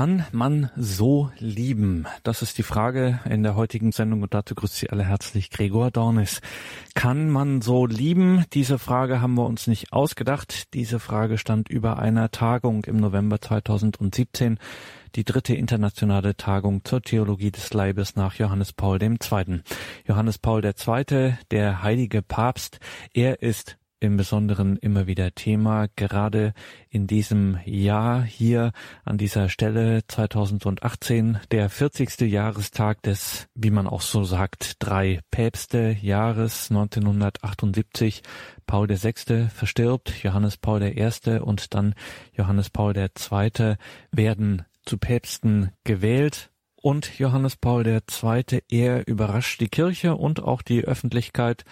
Kann man so lieben? Das ist die Frage in der heutigen Sendung und dazu grüßt Sie alle herzlich Gregor Dornis. Kann man so lieben? Diese Frage haben wir uns nicht ausgedacht. Diese Frage stand über einer Tagung im November 2017, die dritte internationale Tagung zur Theologie des Leibes nach Johannes Paul II. Johannes Paul II., der heilige Papst, er ist im Besonderen immer wieder Thema, gerade in diesem Jahr hier an dieser Stelle 2018, der 40. Jahrestag des, wie man auch so sagt, drei Päpste Jahres 1978. Paul VI. verstirbt, Johannes Paul I. und dann Johannes Paul II. werden zu Päpsten gewählt. Und Johannes Paul II. er überrascht die Kirche und auch die Öffentlichkeit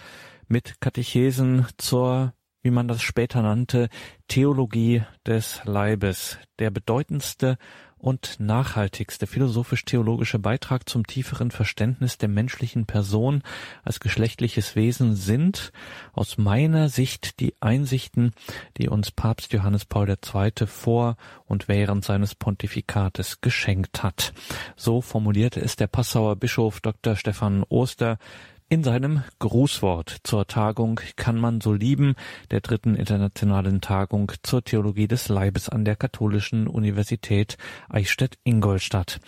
mit Katechesen zur, wie man das später nannte, Theologie des Leibes, der bedeutendste und nachhaltigste philosophisch-theologische Beitrag zum tieferen Verständnis der menschlichen Person als geschlechtliches Wesen sind aus meiner Sicht die Einsichten, die uns Papst Johannes Paul II. vor und während seines Pontifikates geschenkt hat. So formulierte es der Passauer Bischof Dr. Stefan Oster in seinem Grußwort zur Tagung Kann man so lieben, der dritten internationalen Tagung zur Theologie des Leibes an der Katholischen Universität Eichstätt-Ingolstadt.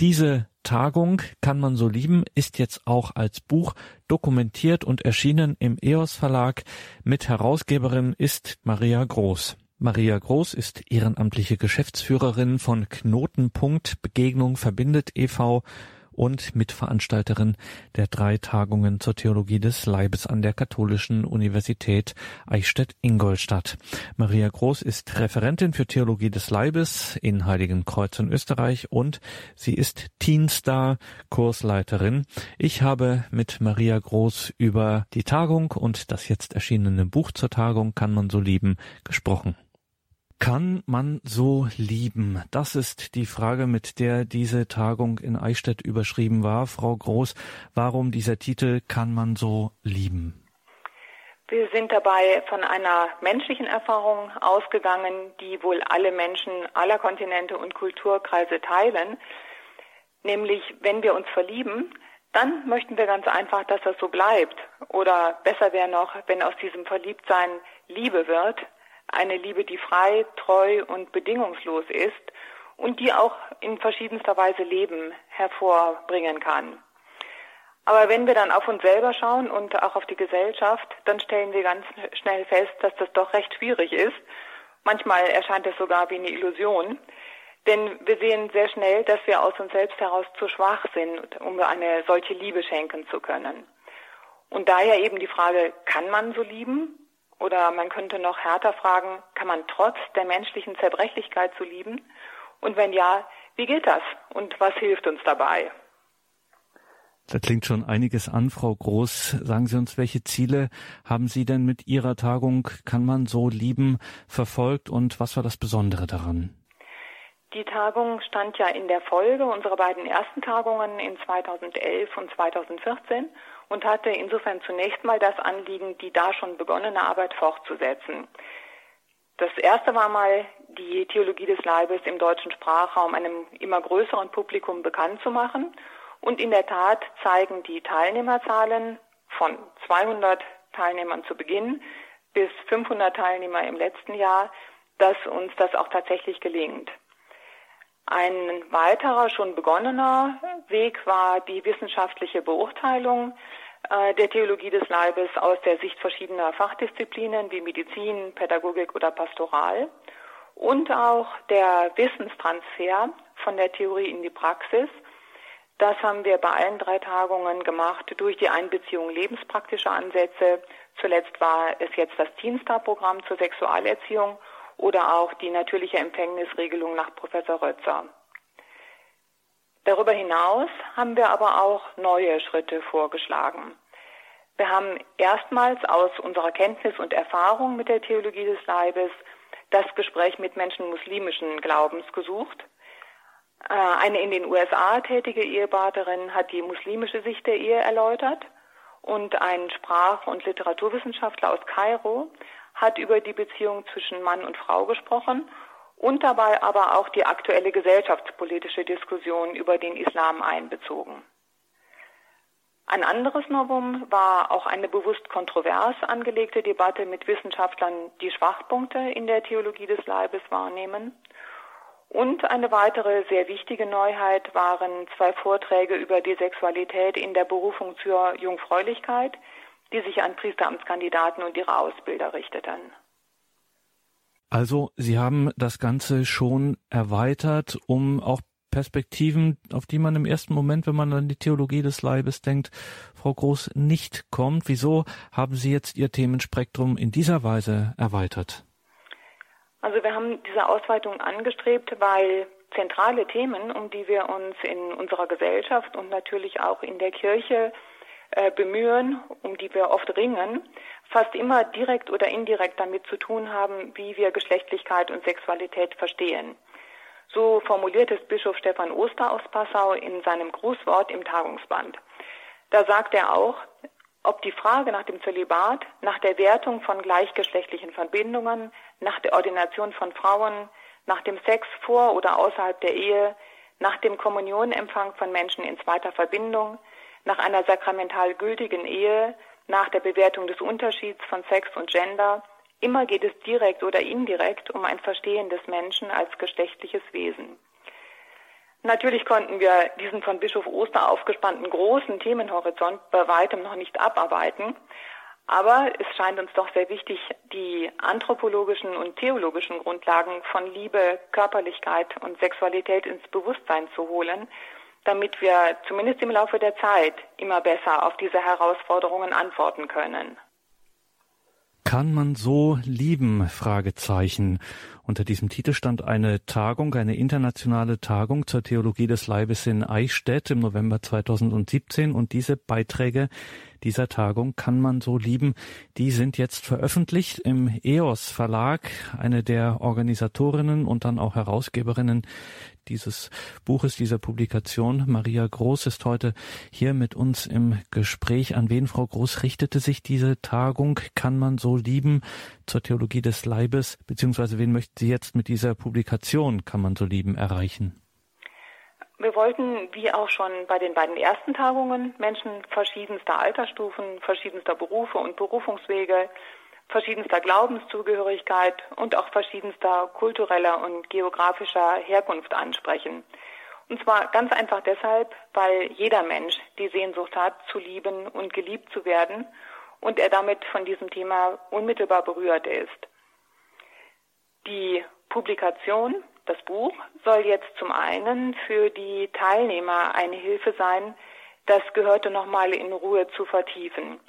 Diese Tagung Kann man so lieben ist jetzt auch als Buch dokumentiert und erschienen im EOS Verlag. Mit Herausgeberin ist Maria Groß. Maria Groß ist ehrenamtliche Geschäftsführerin von Knotenpunkt Begegnung verbindet e.V und Mitveranstalterin der drei Tagungen zur Theologie des Leibes an der Katholischen Universität Eichstätt-Ingolstadt. Maria Groß ist Referentin für Theologie des Leibes in Heiligenkreuz in Österreich und sie ist Teenstar Kursleiterin. Ich habe mit Maria Groß über die Tagung und das jetzt erschienene Buch zur Tagung Kann man so lieben gesprochen. Kann man so lieben? Das ist die Frage, mit der diese Tagung in Eichstätt überschrieben war. Frau Groß, warum dieser Titel Kann man so lieben? Wir sind dabei von einer menschlichen Erfahrung ausgegangen, die wohl alle Menschen aller Kontinente und Kulturkreise teilen. Nämlich, wenn wir uns verlieben, dann möchten wir ganz einfach, dass das so bleibt. Oder besser wäre noch, wenn aus diesem Verliebtsein Liebe wird, eine Liebe, die frei, treu und bedingungslos ist und die auch in verschiedenster Weise Leben hervorbringen kann. Aber wenn wir dann auf uns selber schauen und auch auf die Gesellschaft, dann stellen wir ganz schnell fest, dass das doch recht schwierig ist. Manchmal erscheint es sogar wie eine Illusion. Denn wir sehen sehr schnell, dass wir aus uns selbst heraus zu schwach sind, um eine solche Liebe schenken zu können. Und daher eben die Frage, kann man so lieben? Oder man könnte noch härter fragen, kann man trotz der menschlichen Zerbrechlichkeit zu lieben? Und wenn ja, wie geht das? Und was hilft uns dabei? Da klingt schon einiges an, Frau Groß. Sagen Sie uns, welche Ziele haben Sie denn mit Ihrer Tagung Kann man so lieben verfolgt und was war das Besondere daran? Die Tagung stand ja in der Folge unserer beiden ersten Tagungen in 2011 und 2014 und hatte insofern zunächst mal das Anliegen, die da schon begonnene Arbeit fortzusetzen. Das erste war mal, die Theologie des Leibes im deutschen Sprachraum einem immer größeren Publikum bekannt zu machen. Und in der Tat zeigen die Teilnehmerzahlen von 200 Teilnehmern zu Beginn bis 500 Teilnehmer im letzten Jahr, dass uns das auch tatsächlich gelingt. Ein weiterer, schon begonnener Weg war die wissenschaftliche Beurteilung äh, der Theologie des Leibes aus der Sicht verschiedener Fachdisziplinen wie Medizin, Pädagogik oder Pastoral und auch der Wissenstransfer von der Theorie in die Praxis. Das haben wir bei allen drei Tagungen gemacht durch die Einbeziehung lebenspraktischer Ansätze. Zuletzt war es jetzt das Teenstar-Programm zur Sexualerziehung oder auch die natürliche Empfängnisregelung nach Professor Rötzer. Darüber hinaus haben wir aber auch neue Schritte vorgeschlagen. Wir haben erstmals aus unserer Kenntnis und Erfahrung mit der Theologie des Leibes das Gespräch mit Menschen muslimischen Glaubens gesucht. Äh, eine in den USA tätige Ehepartnerin hat die muslimische Sicht der Ehe erläutert und ein Sprach- und Literaturwissenschaftler aus Kairo hat über die Beziehung zwischen Mann und Frau gesprochen und dabei aber auch die aktuelle gesellschaftspolitische Diskussion über den Islam einbezogen. Ein anderes Novum war auch eine bewusst kontrovers angelegte Debatte mit Wissenschaftlern, die Schwachpunkte in der Theologie des Leibes wahrnehmen. Und eine weitere sehr wichtige Neuheit waren zwei Vorträge über die Sexualität in der Berufung zur Jungfräulichkeit, die sich an Priesteramtskandidaten und ihre Ausbilder richteten. Also Sie haben das Ganze schon erweitert, um auch Perspektiven, auf die man im ersten Moment, wenn man an die Theologie des Leibes denkt, Frau Groß, nicht kommt. Wieso haben Sie jetzt Ihr Themenspektrum in dieser Weise erweitert? Also wir haben diese Ausweitung angestrebt, weil zentrale Themen, um die wir uns in unserer Gesellschaft und natürlich auch in der Kirche äh, bemühen, um die wir oft ringen, fast immer direkt oder indirekt damit zu tun haben, wie wir Geschlechtlichkeit und Sexualität verstehen. So formuliert es Bischof Stefan Oster aus Passau in seinem Grußwort im Tagungsband. Da sagt er auch, ob die Frage nach dem Zölibat, nach der Wertung von gleichgeschlechtlichen Verbindungen, nach der Ordination von Frauen, nach dem Sex vor oder außerhalb der Ehe, nach dem Kommunionempfang von Menschen in zweiter Verbindung, nach einer sakramental gültigen Ehe, nach der Bewertung des Unterschieds von Sex und Gender, Immer geht es direkt oder indirekt um ein Verstehen des Menschen als geschlechtliches Wesen. Natürlich konnten wir diesen von Bischof Oster aufgespannten großen Themenhorizont bei weitem noch nicht abarbeiten, aber es scheint uns doch sehr wichtig, die anthropologischen und theologischen Grundlagen von Liebe, Körperlichkeit und Sexualität ins Bewusstsein zu holen, damit wir zumindest im Laufe der Zeit immer besser auf diese Herausforderungen antworten können. Kann man so lieben? Fragezeichen. Unter diesem Titel stand eine Tagung, eine internationale Tagung zur Theologie des Leibes in Eichstätt im November 2017 und diese Beiträge dieser Tagung kann man so lieben. Die sind jetzt veröffentlicht im EOS Verlag. Eine der Organisatorinnen und dann auch Herausgeberinnen dieses Buches, dieser Publikation, Maria Groß, ist heute hier mit uns im Gespräch. An wen, Frau Groß, richtete sich diese Tagung? Kann man so lieben zur Theologie des Leibes? Beziehungsweise wen möchten Sie jetzt mit dieser Publikation, kann man so lieben, erreichen? Wir wollten, wie auch schon bei den beiden ersten Tagungen, Menschen verschiedenster Altersstufen, verschiedenster Berufe und Berufungswege, verschiedenster Glaubenszugehörigkeit und auch verschiedenster kultureller und geografischer Herkunft ansprechen. Und zwar ganz einfach deshalb, weil jeder Mensch die Sehnsucht hat, zu lieben und geliebt zu werden und er damit von diesem Thema unmittelbar berührt ist. Die Publikation das Buch soll jetzt zum einen für die Teilnehmer eine Hilfe sein, das Gehörte nochmal in Ruhe zu vertiefen.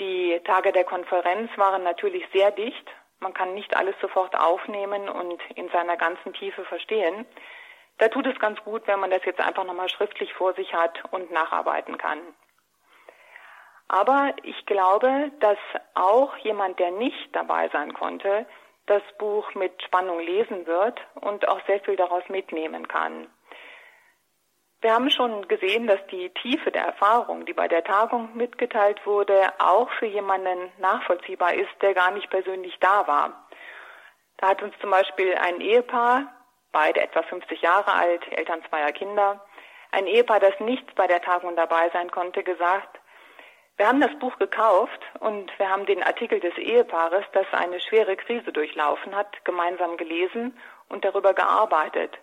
Die Tage der Konferenz waren natürlich sehr dicht. Man kann nicht alles sofort aufnehmen und in seiner ganzen Tiefe verstehen. Da tut es ganz gut, wenn man das jetzt einfach nochmal schriftlich vor sich hat und nacharbeiten kann. Aber ich glaube, dass auch jemand, der nicht dabei sein konnte, das Buch mit Spannung lesen wird und auch sehr viel daraus mitnehmen kann. Wir haben schon gesehen, dass die Tiefe der Erfahrung, die bei der Tagung mitgeteilt wurde, auch für jemanden nachvollziehbar ist, der gar nicht persönlich da war. Da hat uns zum Beispiel ein Ehepaar, beide etwa 50 Jahre alt, Eltern zweier Kinder, ein Ehepaar, das nicht bei der Tagung dabei sein konnte, gesagt, wir haben das Buch gekauft und wir haben den Artikel des Ehepaares, das eine schwere Krise durchlaufen hat, gemeinsam gelesen und darüber gearbeitet.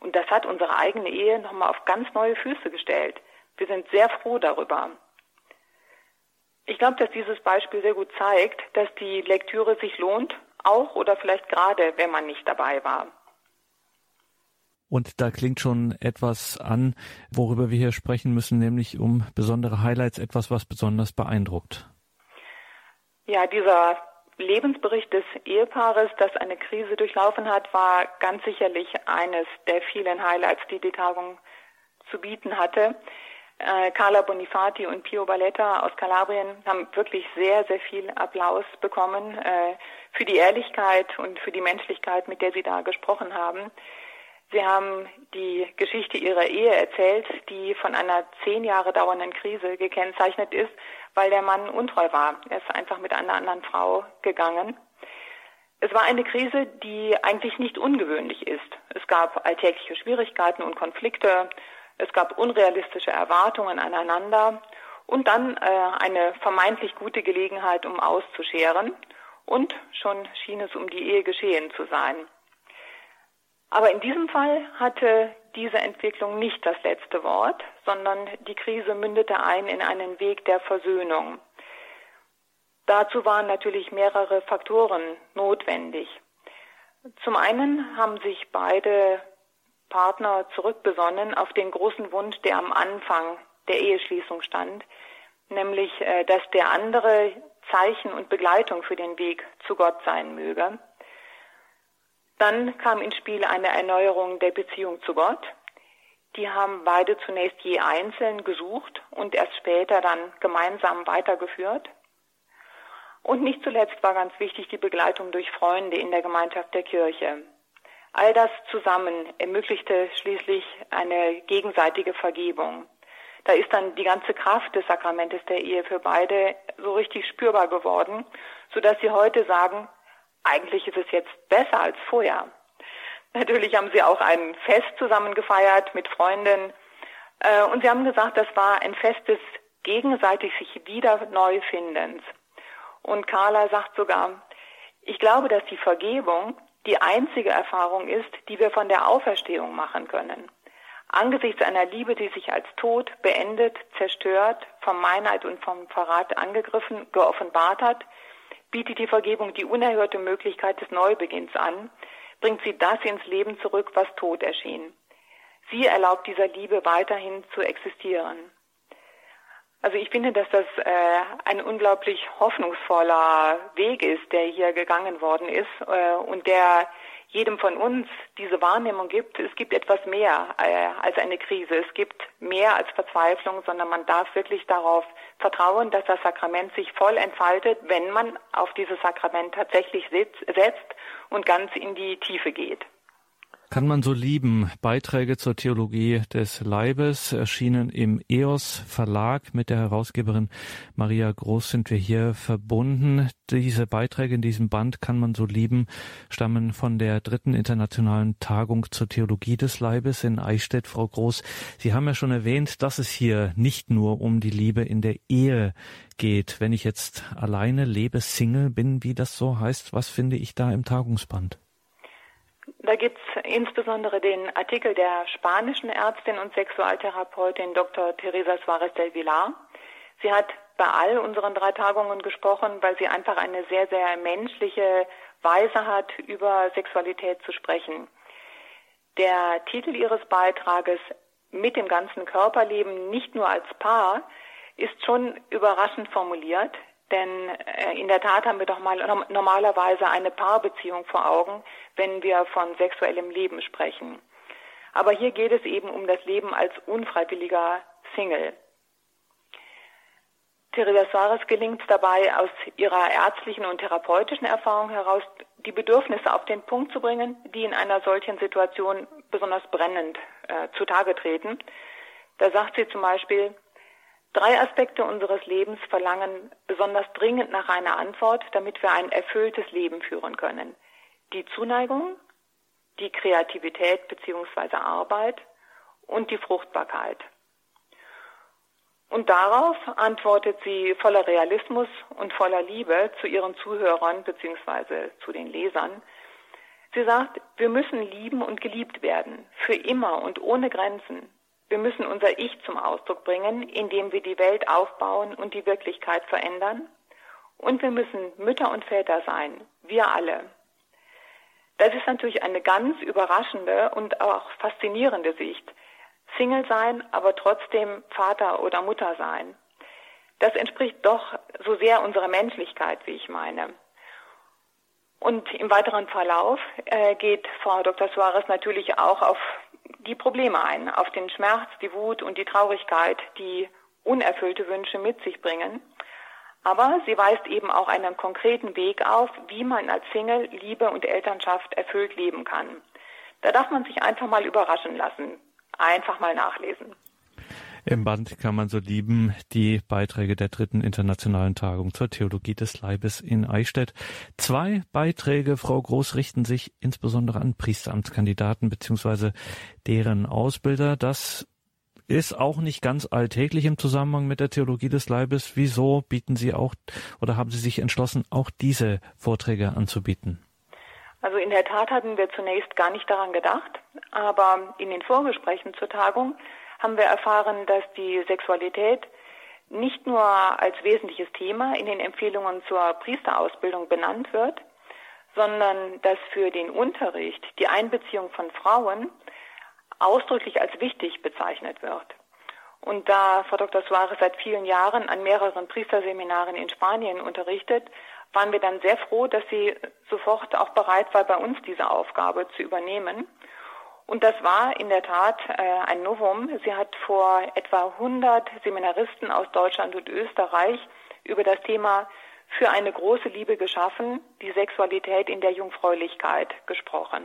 Und das hat unsere eigene Ehe nochmal auf ganz neue Füße gestellt. Wir sind sehr froh darüber. Ich glaube, dass dieses Beispiel sehr gut zeigt, dass die Lektüre sich lohnt, auch oder vielleicht gerade, wenn man nicht dabei war. Und da klingt schon etwas an, worüber wir hier sprechen müssen, nämlich um besondere Highlights, etwas, was besonders beeindruckt. Ja, dieser Lebensbericht des Ehepaares, das eine Krise durchlaufen hat, war ganz sicherlich eines der vielen Highlights, die die Tagung zu bieten hatte. Äh, Carla Bonifati und Pio Balletta aus Kalabrien haben wirklich sehr, sehr viel Applaus bekommen äh, für die Ehrlichkeit und für die Menschlichkeit, mit der sie da gesprochen haben. Sie haben die Geschichte Ihrer Ehe erzählt, die von einer zehn Jahre dauernden Krise gekennzeichnet ist, weil der Mann untreu war. Er ist einfach mit einer anderen Frau gegangen. Es war eine Krise, die eigentlich nicht ungewöhnlich ist. Es gab alltägliche Schwierigkeiten und Konflikte, es gab unrealistische Erwartungen aneinander und dann äh, eine vermeintlich gute Gelegenheit, um auszuscheren und schon schien es um die Ehe geschehen zu sein. Aber in diesem Fall hatte diese Entwicklung nicht das letzte Wort, sondern die Krise mündete ein in einen Weg der Versöhnung. Dazu waren natürlich mehrere Faktoren notwendig. Zum einen haben sich beide Partner zurückbesonnen auf den großen Wunsch, der am Anfang der Eheschließung stand, nämlich äh, dass der andere Zeichen und Begleitung für den Weg zu Gott sein möge. Dann kam ins Spiel eine Erneuerung der Beziehung zu Gott. Die haben beide zunächst je einzeln gesucht und erst später dann gemeinsam weitergeführt. Und nicht zuletzt war ganz wichtig die Begleitung durch Freunde in der Gemeinschaft der Kirche. All das zusammen ermöglichte schließlich eine gegenseitige Vergebung. Da ist dann die ganze Kraft des Sakramentes der Ehe für beide so richtig spürbar geworden, sodass sie heute sagen, eigentlich ist es jetzt besser als vorher. Natürlich haben sie auch ein Fest zusammen gefeiert mit Freunden äh, und sie haben gesagt, das war ein Fest des gegenseitig sich wieder neu findens. Und Carla sagt sogar, ich glaube, dass die Vergebung die einzige Erfahrung ist, die wir von der Auferstehung machen können. Angesichts einer Liebe, die sich als Tod beendet, zerstört, vom Meinheit und vom Verrat angegriffen, geoffenbart hat, bietet die Vergebung die unerhörte Möglichkeit des Neubeginns an, bringt sie das ins Leben zurück, was tot erschien. Sie erlaubt dieser Liebe weiterhin zu existieren. Also ich finde, dass das äh, ein unglaublich hoffnungsvoller Weg ist, der hier gegangen worden ist äh, und der jedem von uns diese Wahrnehmung gibt, es gibt etwas mehr äh, als eine Krise, es gibt mehr als Verzweiflung, sondern man darf wirklich darauf vertrauen, dass das Sakrament sich voll entfaltet, wenn man auf dieses Sakrament tatsächlich setzt und ganz in die Tiefe geht. Kann man so lieben? Beiträge zur Theologie des Leibes erschienen im EOS Verlag. Mit der Herausgeberin Maria Groß sind wir hier verbunden. Diese Beiträge in diesem Band Kann man so lieben stammen von der dritten internationalen Tagung zur Theologie des Leibes in Eichstätt. Frau Groß, Sie haben ja schon erwähnt, dass es hier nicht nur um die Liebe in der Ehe geht. Wenn ich jetzt alleine lebe, Single bin, wie das so heißt, was finde ich da im Tagungsband? Da gibt es insbesondere den Artikel der spanischen Ärztin und Sexualtherapeutin Dr. Teresa Suarez del Villar. Sie hat bei all unseren drei Tagungen gesprochen, weil sie einfach eine sehr, sehr menschliche Weise hat, über Sexualität zu sprechen. Der Titel ihres Beitrages mit dem ganzen Körperleben nicht nur als Paar ist schon überraschend formuliert. Denn äh, in der Tat haben wir doch mal normalerweise eine Paarbeziehung vor Augen, wenn wir von sexuellem Leben sprechen. Aber hier geht es eben um das Leben als unfreiwilliger Single. Teresa Suarez gelingt dabei, aus ihrer ärztlichen und therapeutischen Erfahrung heraus die Bedürfnisse auf den Punkt zu bringen, die in einer solchen Situation besonders brennend äh, zutage treten. Da sagt sie zum Beispiel, Drei Aspekte unseres Lebens verlangen besonders dringend nach einer Antwort, damit wir ein erfülltes Leben führen können. Die Zuneigung, die Kreativität bzw. Arbeit und die Fruchtbarkeit. Und darauf antwortet sie voller Realismus und voller Liebe zu ihren Zuhörern bzw. zu den Lesern. Sie sagt, wir müssen lieben und geliebt werden, für immer und ohne Grenzen. Wir müssen unser Ich zum Ausdruck bringen, indem wir die Welt aufbauen und die Wirklichkeit verändern. Und wir müssen Mütter und Väter sein, wir alle. Das ist natürlich eine ganz überraschende und auch faszinierende Sicht. Single sein, aber trotzdem Vater oder Mutter sein. Das entspricht doch so sehr unserer Menschlichkeit, wie ich meine. Und im weiteren Verlauf äh, geht Frau Dr. Suarez natürlich auch auf die Probleme ein, auf den Schmerz, die Wut und die Traurigkeit, die unerfüllte Wünsche mit sich bringen. Aber sie weist eben auch einen konkreten Weg auf, wie man als Single Liebe und Elternschaft erfüllt leben kann. Da darf man sich einfach mal überraschen lassen, einfach mal nachlesen. Im Band kann man so lieben die Beiträge der dritten internationalen Tagung zur Theologie des Leibes in Eichstätt. Zwei Beiträge, Frau Groß, richten sich insbesondere an Priesteramtskandidaten bzw. deren Ausbilder. Das ist auch nicht ganz alltäglich im Zusammenhang mit der Theologie des Leibes. Wieso bieten Sie auch oder haben Sie sich entschlossen, auch diese Vorträge anzubieten? Also in der Tat hatten wir zunächst gar nicht daran gedacht, aber in den Vorgesprächen zur Tagung haben wir erfahren, dass die Sexualität nicht nur als wesentliches Thema in den Empfehlungen zur Priesterausbildung benannt wird, sondern dass für den Unterricht die Einbeziehung von Frauen ausdrücklich als wichtig bezeichnet wird. Und da Frau Dr. Suarez seit vielen Jahren an mehreren Priesterseminaren in Spanien unterrichtet, waren wir dann sehr froh, dass sie sofort auch bereit war, bei uns diese Aufgabe zu übernehmen. Und das war in der Tat äh, ein Novum. Sie hat vor etwa 100 Seminaristen aus Deutschland und Österreich über das Thema für eine große Liebe geschaffen, die Sexualität in der Jungfräulichkeit gesprochen.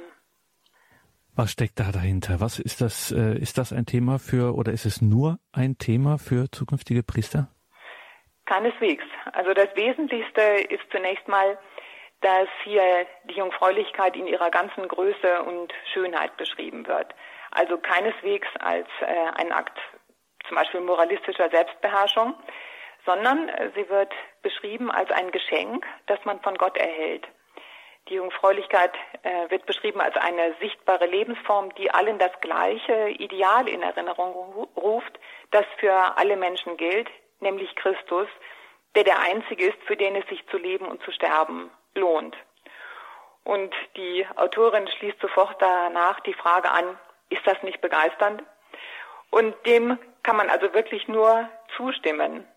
Was steckt da dahinter? Was ist das? Äh, ist das ein Thema für oder ist es nur ein Thema für zukünftige Priester? Keineswegs. Also das Wesentlichste ist zunächst mal, dass hier die Jungfräulichkeit in ihrer ganzen Größe und Schönheit beschrieben wird. Also keineswegs als äh, ein Akt zum Beispiel moralistischer Selbstbeherrschung, sondern äh, sie wird beschrieben als ein Geschenk, das man von Gott erhält. Die Jungfräulichkeit äh, wird beschrieben als eine sichtbare Lebensform, die allen das gleiche Ideal in Erinnerung ruft, das für alle Menschen gilt, nämlich Christus, der der Einzige ist, für den es sich zu leben und zu sterben lohnt. Und die Autorin schließt sofort danach die Frage an, ist das nicht begeisternd? Und dem kann man also wirklich nur zustimmen.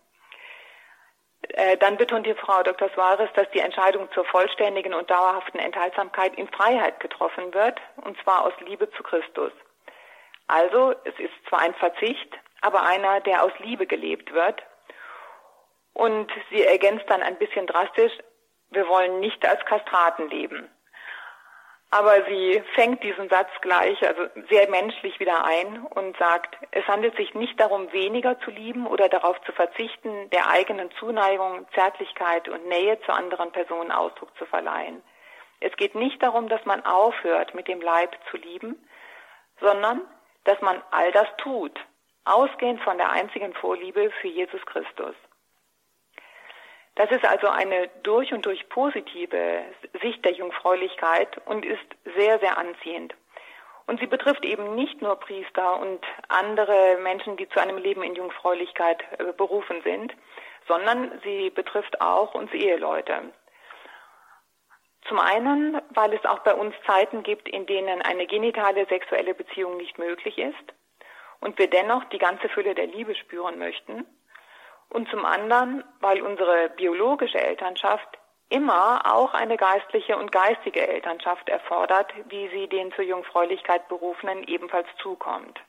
Äh, dann betont die Frau Dr. Suarez, dass die Entscheidung zur vollständigen und dauerhaften Enthaltsamkeit in Freiheit getroffen wird, und zwar aus Liebe zu Christus. Also, es ist zwar ein Verzicht, aber einer, der aus Liebe gelebt wird. Und sie ergänzt dann ein bisschen drastisch, wir wollen nicht als Kastraten leben. Aber sie fängt diesen Satz gleich, also sehr menschlich wieder ein und sagt, es handelt sich nicht darum, weniger zu lieben oder darauf zu verzichten, der eigenen Zuneigung, Zärtlichkeit und Nähe zu anderen Personen Ausdruck zu verleihen. Es geht nicht darum, dass man aufhört, mit dem Leib zu lieben, sondern dass man all das tut, ausgehend von der einzigen Vorliebe für Jesus Christus. Das ist also eine durch und durch positive Sicht der Jungfräulichkeit und ist sehr, sehr anziehend. Und sie betrifft eben nicht nur Priester und andere Menschen, die zu einem Leben in Jungfräulichkeit äh, berufen sind, sondern sie betrifft auch uns Eheleute. Zum einen, weil es auch bei uns Zeiten gibt, in denen eine genitale sexuelle Beziehung nicht möglich ist und wir dennoch die ganze Fülle der Liebe spüren möchten und zum anderen, weil unsere biologische Elternschaft immer auch eine geistliche und geistige Elternschaft erfordert, wie sie den zur Jungfräulichkeit Berufenen ebenfalls zukommt.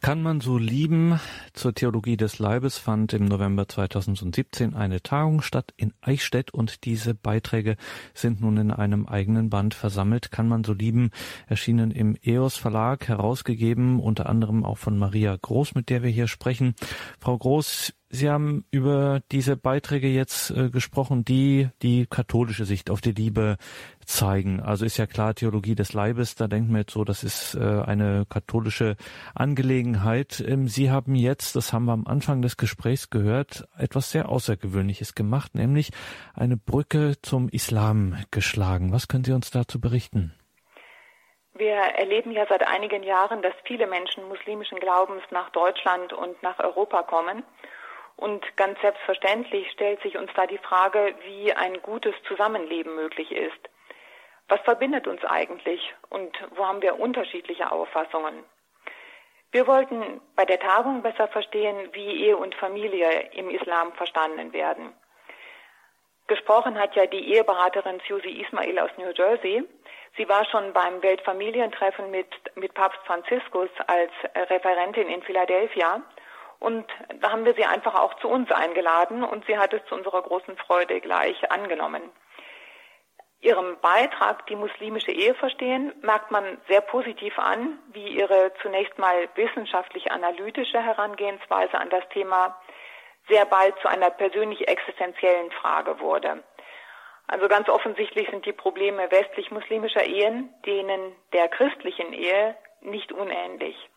Kann man so lieben? Zur Theologie des Leibes fand im November 2017 eine Tagung statt in Eichstätt und diese Beiträge sind nun in einem eigenen Band versammelt. Kann man so lieben? Erschienen im EOS Verlag, herausgegeben unter anderem auch von Maria Groß, mit der wir hier sprechen. Frau Groß, Sie haben über diese Beiträge jetzt äh, gesprochen, die die katholische Sicht auf die Liebe zeigen. Also ist ja klar, Theologie des Leibes, da denkt man jetzt so, das ist äh, eine katholische Angelegenheit. Ähm, Sie haben jetzt, das haben wir am Anfang des Gesprächs gehört, etwas sehr Außergewöhnliches gemacht, nämlich eine Brücke zum Islam geschlagen. Was können Sie uns dazu berichten? Wir erleben ja seit einigen Jahren, dass viele Menschen muslimischen Glaubens nach Deutschland und nach Europa kommen. Und ganz selbstverständlich stellt sich uns da die Frage, wie ein gutes Zusammenleben möglich ist. Was verbindet uns eigentlich und wo haben wir unterschiedliche Auffassungen? Wir wollten bei der Tagung besser verstehen, wie Ehe und Familie im Islam verstanden werden. Gesprochen hat ja die Eheberaterin Susie Ismail aus New Jersey. Sie war schon beim Weltfamilientreffen mit, mit Papst Franziskus als Referentin in Philadelphia. Und da haben wir sie einfach auch zu uns eingeladen und sie hat es zu unserer großen Freude gleich angenommen. Ihrem Beitrag, die muslimische Ehe verstehen, merkt man sehr positiv an, wie ihre zunächst mal wissenschaftlich-analytische Herangehensweise an das Thema sehr bald zu einer persönlich existenziellen Frage wurde. Also ganz offensichtlich sind die Probleme westlich-muslimischer Ehen denen der christlichen Ehe nicht unähnlich.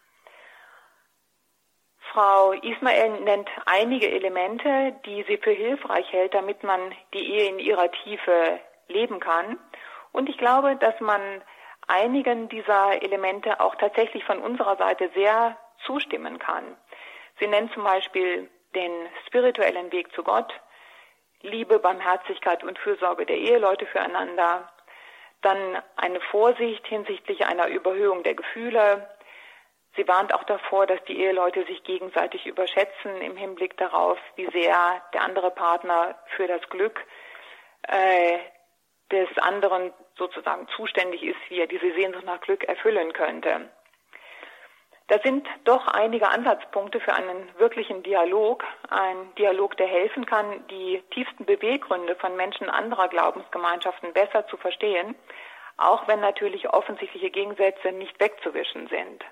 Frau Ismail nennt einige Elemente, die sie für hilfreich hält, damit man die Ehe in ihrer Tiefe leben kann. Und ich glaube, dass man einigen dieser Elemente auch tatsächlich von unserer Seite sehr zustimmen kann. Sie nennt zum Beispiel den spirituellen Weg zu Gott, Liebe, Barmherzigkeit und Fürsorge der Eheleute füreinander, dann eine Vorsicht hinsichtlich einer Überhöhung der Gefühle. Sie warnt auch davor, dass die Eheleute sich gegenseitig überschätzen im Hinblick darauf, wie sehr der andere Partner für das Glück äh, des anderen sozusagen zuständig ist, wie er diese Sehnsucht nach Glück erfüllen könnte. Das sind doch einige Ansatzpunkte für einen wirklichen Dialog, ein Dialog, der helfen kann, die tiefsten Beweggründe von Menschen anderer Glaubensgemeinschaften besser zu verstehen, auch wenn natürlich offensichtliche Gegensätze nicht wegzuwischen sind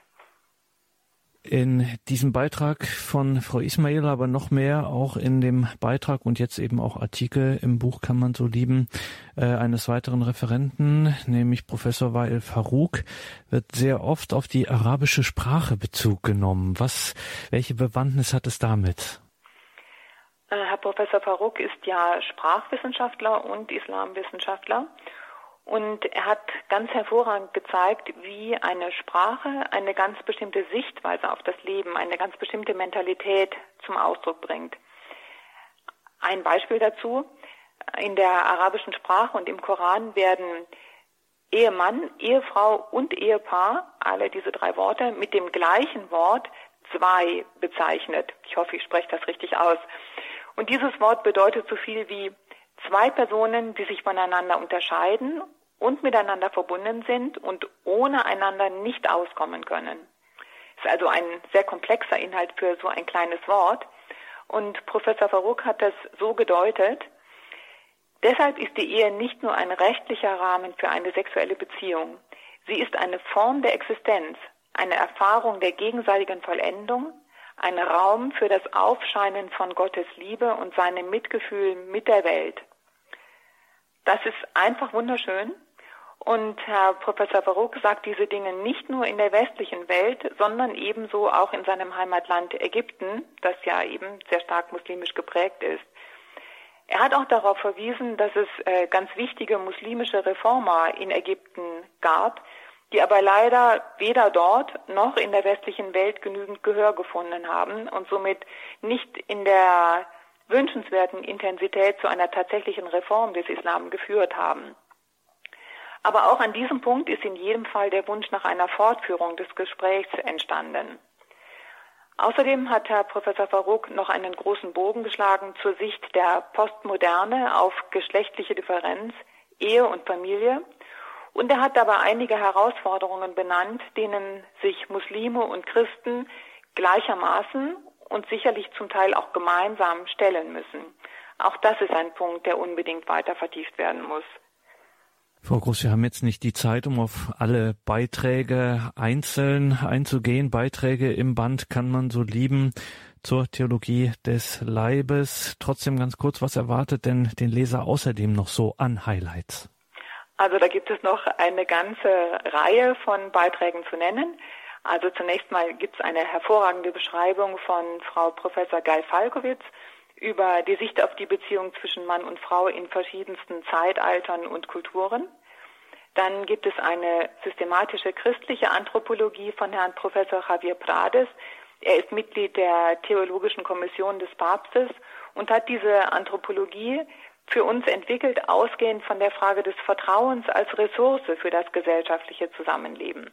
in diesem Beitrag von Frau Ismail, aber noch mehr auch in dem Beitrag und jetzt eben auch Artikel im Buch kann man so lieben, äh, eines weiteren Referenten, nämlich Professor Wael Farouk, wird sehr oft auf die arabische Sprache Bezug genommen. Was, welche Bewandtnis hat es damit? Äh, Herr Professor Farouk ist ja Sprachwissenschaftler und Islamwissenschaftler und er hat ganz hervorragend gezeigt, wie eine Sprache eine ganz bestimmte Sichtweise auf das Leben, eine ganz bestimmte Mentalität zum Ausdruck bringt. Ein Beispiel dazu. In der arabischen Sprache und im Koran werden Ehemann, Ehefrau und Ehepaar, alle diese drei Worte, mit dem gleichen Wort zwei bezeichnet. Ich hoffe, ich spreche das richtig aus. Und dieses Wort bedeutet so viel wie zwei Personen, die sich voneinander unterscheiden und miteinander verbunden sind und ohne einander nicht auskommen können. Ist also ein sehr komplexer Inhalt für so ein kleines Wort. Und Professor Farouk hat das so gedeutet, deshalb ist die Ehe nicht nur ein rechtlicher Rahmen für eine sexuelle Beziehung. Sie ist eine Form der Existenz, eine Erfahrung der gegenseitigen Vollendung, ein Raum für das Aufscheinen von Gottes Liebe und seinem Mitgefühl mit der Welt. Das ist einfach wunderschön. Und Herr Professor Baruch sagt diese Dinge nicht nur in der westlichen Welt, sondern ebenso auch in seinem Heimatland Ägypten, das ja eben sehr stark muslimisch geprägt ist. Er hat auch darauf verwiesen, dass es äh, ganz wichtige muslimische Reformer in Ägypten gab, die aber leider weder dort noch in der westlichen Welt genügend Gehör gefunden haben und somit nicht in der wünschenswerten Intensität zu einer tatsächlichen Reform des Islam geführt haben. Aber auch an diesem Punkt ist in jedem Fall der Wunsch nach einer Fortführung des Gesprächs entstanden. Außerdem hat Herr Professor Farouk noch einen großen Bogen geschlagen zur Sicht der Postmoderne auf geschlechtliche Differenz, Ehe und Familie. Und er hat dabei einige Herausforderungen benannt, denen sich Muslime und Christen gleichermaßen und sicherlich zum Teil auch gemeinsam stellen müssen. Auch das ist ein Punkt, der unbedingt weiter vertieft werden muss. Frau Groß, wir haben jetzt nicht die Zeit, um auf alle Beiträge einzeln einzugehen. Beiträge im Band kann man so lieben zur Theologie des Leibes. Trotzdem ganz kurz, was erwartet denn den Leser außerdem noch so an Highlights? Also da gibt es noch eine ganze Reihe von Beiträgen zu nennen. Also zunächst mal gibt es eine hervorragende Beschreibung von Frau Professor Geil Falkowitz über die Sicht auf die Beziehung zwischen Mann und Frau in verschiedensten Zeitaltern und Kulturen. Dann gibt es eine systematische christliche Anthropologie von Herrn Professor Javier Prades. Er ist Mitglied der Theologischen Kommission des Papstes und hat diese Anthropologie für uns entwickelt, ausgehend von der Frage des Vertrauens als Ressource für das gesellschaftliche Zusammenleben.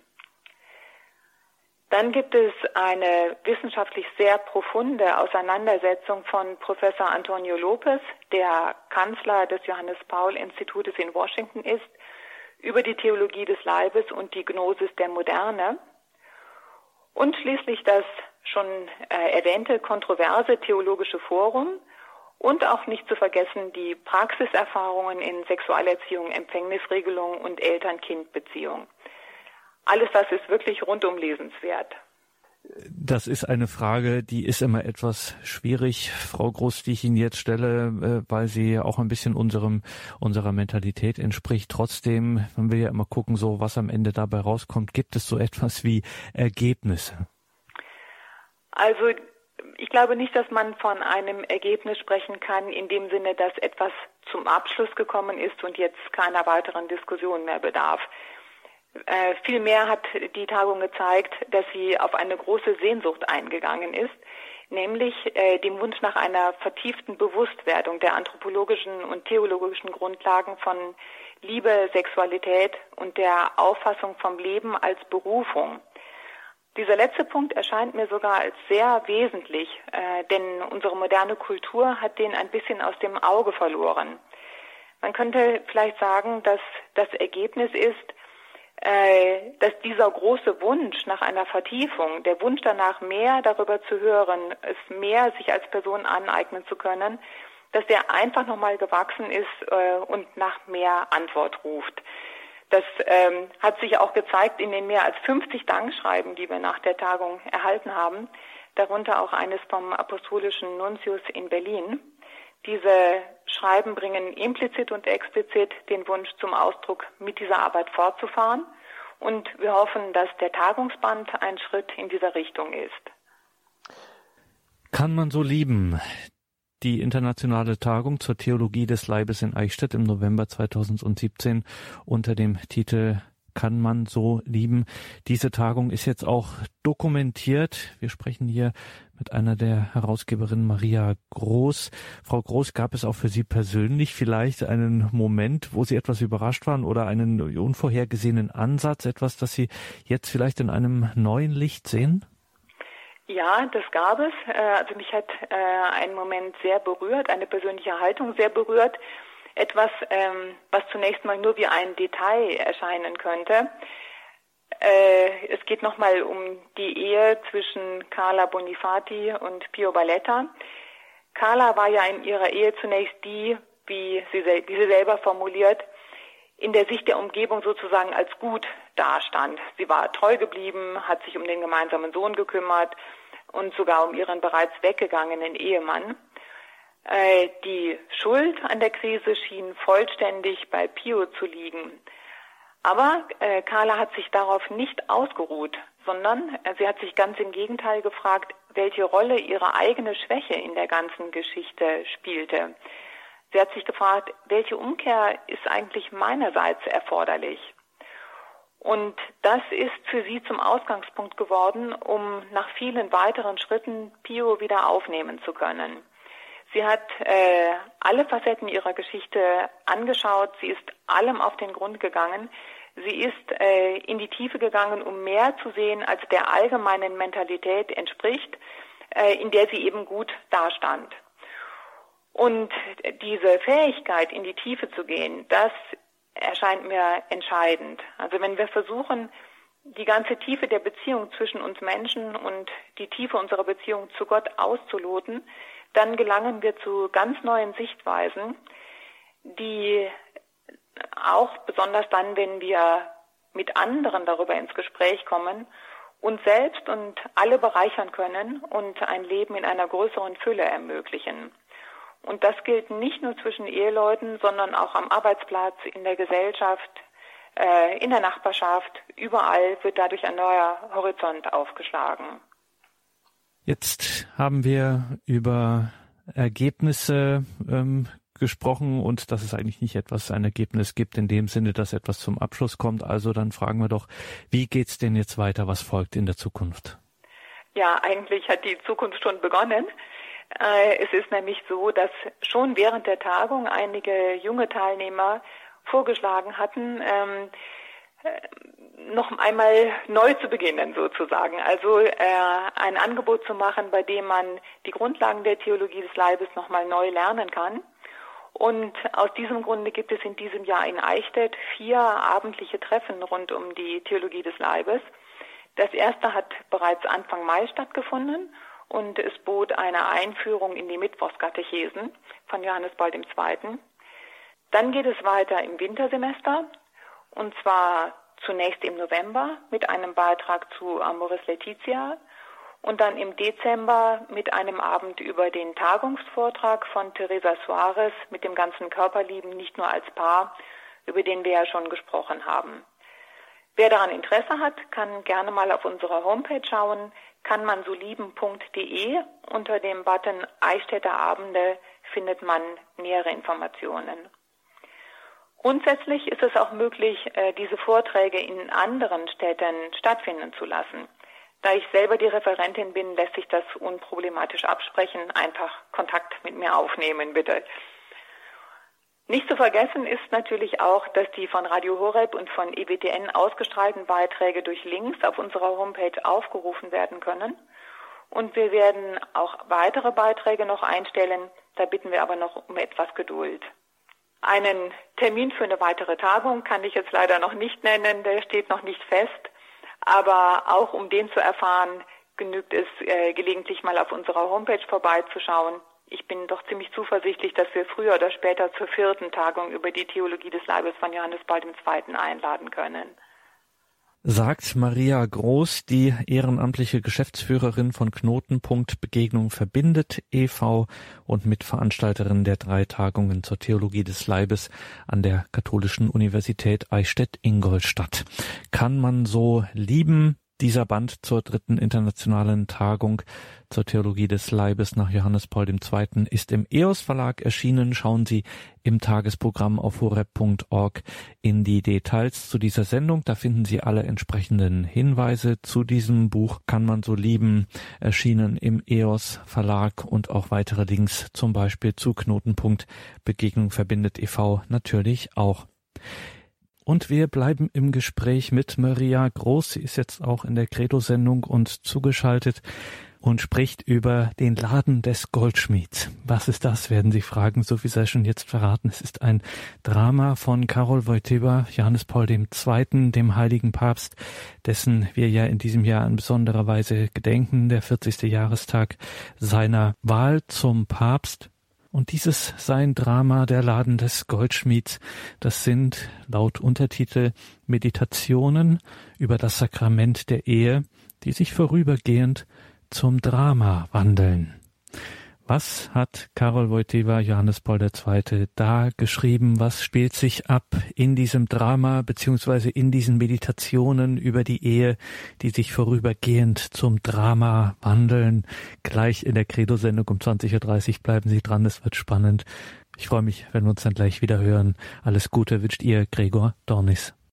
Dann gibt es eine wissenschaftlich sehr profunde Auseinandersetzung von Professor Antonio Lopez, der Kanzler des Johannes Paul Institutes in Washington ist, über die Theologie des Leibes und die Gnosis der Moderne und schließlich das schon äh, erwähnte kontroverse theologische Forum und auch nicht zu vergessen die Praxiserfahrungen in Sexualerziehung, Empfängnisregelung und Eltern-Kind-Beziehung. Alles das ist wirklich rundum lesenswert. Das ist eine Frage, die ist immer etwas schwierig, Frau Groß, die ich Ihnen jetzt stelle, äh, weil sie auch ein bisschen unserem, unserer Mentalität entspricht. Trotzdem, man will ja immer gucken, so was am Ende dabei rauskommt. Gibt es so etwas wie Ergebnisse? Also, ich glaube nicht, dass man von einem Ergebnis sprechen kann, in dem Sinne, dass etwas zum Abschluss gekommen ist und jetzt keiner weiteren Diskussion mehr bedarf. Äh, vielmehr hat die Tagung gezeigt, dass sie auf eine große Sehnsucht eingegangen ist, nämlich äh, dem Wunsch nach einer vertieften Bewusstwerdung der anthropologischen und theologischen Grundlagen von Liebe, Sexualität und der Auffassung vom Leben als Berufung. Dieser letzte Punkt erscheint mir sogar als sehr wesentlich, äh, denn unsere moderne Kultur hat den ein bisschen aus dem Auge verloren. Man könnte vielleicht sagen, dass das Ergebnis ist, dass dieser große Wunsch nach einer Vertiefung, der Wunsch danach mehr darüber zu hören, es mehr sich als Person aneignen zu können, dass der einfach nochmal gewachsen ist äh, und nach mehr Antwort ruft. Das ähm, hat sich auch gezeigt in den mehr als 50 Dankschreiben, die wir nach der Tagung erhalten haben, darunter auch eines vom apostolischen Nuntius in Berlin. Diese Schreiben bringen implizit und explizit den Wunsch zum Ausdruck, mit dieser Arbeit fortzufahren. Und wir hoffen, dass der Tagungsband ein Schritt in dieser Richtung ist. Kann man so lieben? Die internationale Tagung zur Theologie des Leibes in Eichstätt im November 2017 unter dem Titel kann man so lieben. Diese Tagung ist jetzt auch dokumentiert. Wir sprechen hier mit einer der Herausgeberinnen Maria Groß. Frau Groß, gab es auch für Sie persönlich vielleicht einen Moment, wo Sie etwas überrascht waren oder einen unvorhergesehenen Ansatz, etwas, das Sie jetzt vielleicht in einem neuen Licht sehen? Ja, das gab es. Äh, also mich hat äh, ein Moment sehr berührt, eine persönliche Haltung sehr berührt etwas, ähm, was zunächst mal nur wie ein Detail erscheinen könnte. Äh, es geht nochmal um die Ehe zwischen Carla Bonifati und Pio Balletta. Carla war ja in ihrer Ehe zunächst die, wie sie, wie sie selber formuliert, in der Sicht der Umgebung sozusagen als gut dastand. Sie war treu geblieben, hat sich um den gemeinsamen Sohn gekümmert und sogar um ihren bereits weggegangenen Ehemann. Äh, die Schuld an der Krise schien vollständig bei Pio zu liegen. Aber äh, Carla hat sich darauf nicht ausgeruht, sondern äh, sie hat sich ganz im Gegenteil gefragt, welche Rolle ihre eigene Schwäche in der ganzen Geschichte spielte. Sie hat sich gefragt, welche Umkehr ist eigentlich meinerseits erforderlich? Und das ist für sie zum Ausgangspunkt geworden, um nach vielen weiteren Schritten Pio wieder aufnehmen zu können. Sie hat äh, alle Facetten ihrer Geschichte angeschaut. Sie ist allem auf den Grund gegangen. Sie ist äh, in die Tiefe gegangen, um mehr zu sehen, als der allgemeinen Mentalität entspricht, äh, in der sie eben gut dastand. Und diese Fähigkeit, in die Tiefe zu gehen, das erscheint mir entscheidend. Also wenn wir versuchen, die ganze Tiefe der Beziehung zwischen uns Menschen und die Tiefe unserer Beziehung zu Gott auszuloten, dann gelangen wir zu ganz neuen Sichtweisen, die auch besonders dann, wenn wir mit anderen darüber ins Gespräch kommen, uns selbst und alle bereichern können und ein Leben in einer größeren Fülle ermöglichen. Und das gilt nicht nur zwischen Eheleuten, sondern auch am Arbeitsplatz, in der Gesellschaft, äh, in der Nachbarschaft. Überall wird dadurch ein neuer Horizont aufgeschlagen. Jetzt haben wir über Ergebnisse ähm, gesprochen und dass es eigentlich nicht etwas ein Ergebnis gibt in dem Sinne, dass etwas zum Abschluss kommt. Also dann fragen wir doch, wie geht's denn jetzt weiter? Was folgt in der Zukunft? Ja, eigentlich hat die Zukunft schon begonnen. Äh, es ist nämlich so, dass schon während der Tagung einige junge Teilnehmer vorgeschlagen hatten, ähm, noch einmal neu zu beginnen sozusagen. Also äh, ein Angebot zu machen, bei dem man die Grundlagen der Theologie des Leibes noch mal neu lernen kann Und aus diesem Grunde gibt es in diesem Jahr in Eichstätt vier abendliche Treffen rund um die Theologie des Leibes. Das erste hat bereits Anfang Mai stattgefunden und es bot eine Einführung in die Mittwochskatechesen von Johannes Paul II. Dann geht es weiter im Wintersemester und zwar zunächst im November mit einem Beitrag zu Amoris Laetitia und dann im Dezember mit einem Abend über den Tagungsvortrag von Teresa Suarez mit dem ganzen Körperlieben, nicht nur als Paar, über den wir ja schon gesprochen haben. Wer daran Interesse hat, kann gerne mal auf unsere Homepage schauen, kann man so lieben.de unter dem Button Eichstätter Abende findet man nähere Informationen. Grundsätzlich ist es auch möglich, äh, diese Vorträge in anderen Städten stattfinden zu lassen. Da ich selber die Referentin bin, lässt sich das unproblematisch absprechen. Einfach Kontakt mit mir aufnehmen, bitte. Nicht zu vergessen ist natürlich auch, dass die von Radio Horeb und von EWTN ausgestrahlten Beiträge durch Links auf unserer Homepage aufgerufen werden können. Und wir werden auch weitere Beiträge noch einstellen. Da bitten wir aber noch um etwas Geduld. Einen Termin für eine weitere Tagung kann ich jetzt leider noch nicht nennen, der steht noch nicht fest. Aber auch um den zu erfahren, genügt es äh, gelegentlich mal auf unserer Homepage vorbeizuschauen. Ich bin doch ziemlich zuversichtlich, dass wir früher oder später zur vierten Tagung über die Theologie des Leibes von Johannes Paul II. einladen können sagt Maria Groß, die ehrenamtliche Geschäftsführerin von Knotenpunkt Begegnung verbindet e.V. und Mitveranstalterin der drei Tagungen zur Theologie des Leibes an der Katholischen Universität Eichstätt-Ingolstadt. Kann man so lieben, dieser Band zur dritten internationalen Tagung zur Theologie des Leibes nach Johannes Paul II. ist im EOS Verlag erschienen. Schauen Sie im Tagesprogramm auf horeb.org in die Details zu dieser Sendung. Da finden Sie alle entsprechenden Hinweise zu diesem Buch. Kann man so lieben, erschienen im EOS Verlag und auch weitere Links zum Beispiel zu Knotenpunkt Begegnung verbindet e.V. natürlich auch. Und wir bleiben im Gespräch mit Maria Groß. Sie ist jetzt auch in der Credo-Sendung und zugeschaltet und spricht über den Laden des Goldschmieds. Was ist das, werden Sie fragen, so wie sei schon jetzt verraten. Es ist ein Drama von Karol Wojtyła, Johannes Paul II., dem heiligen Papst, dessen wir ja in diesem Jahr in besonderer Weise gedenken, der 40. Jahrestag seiner Wahl zum Papst. Und dieses sein Drama Der Laden des Goldschmieds, das sind laut Untertitel Meditationen über das Sakrament der Ehe, die sich vorübergehend zum Drama wandeln. Was hat Karol Wojtyła, Johannes Paul II. da geschrieben? Was spielt sich ab in diesem Drama beziehungsweise in diesen Meditationen über die Ehe, die sich vorübergehend zum Drama wandeln? Gleich in der Credo-Sendung um 20.30 Uhr bleiben Sie dran, es wird spannend. Ich freue mich, wenn wir uns dann gleich wieder hören. Alles Gute wünscht ihr Gregor Dornis.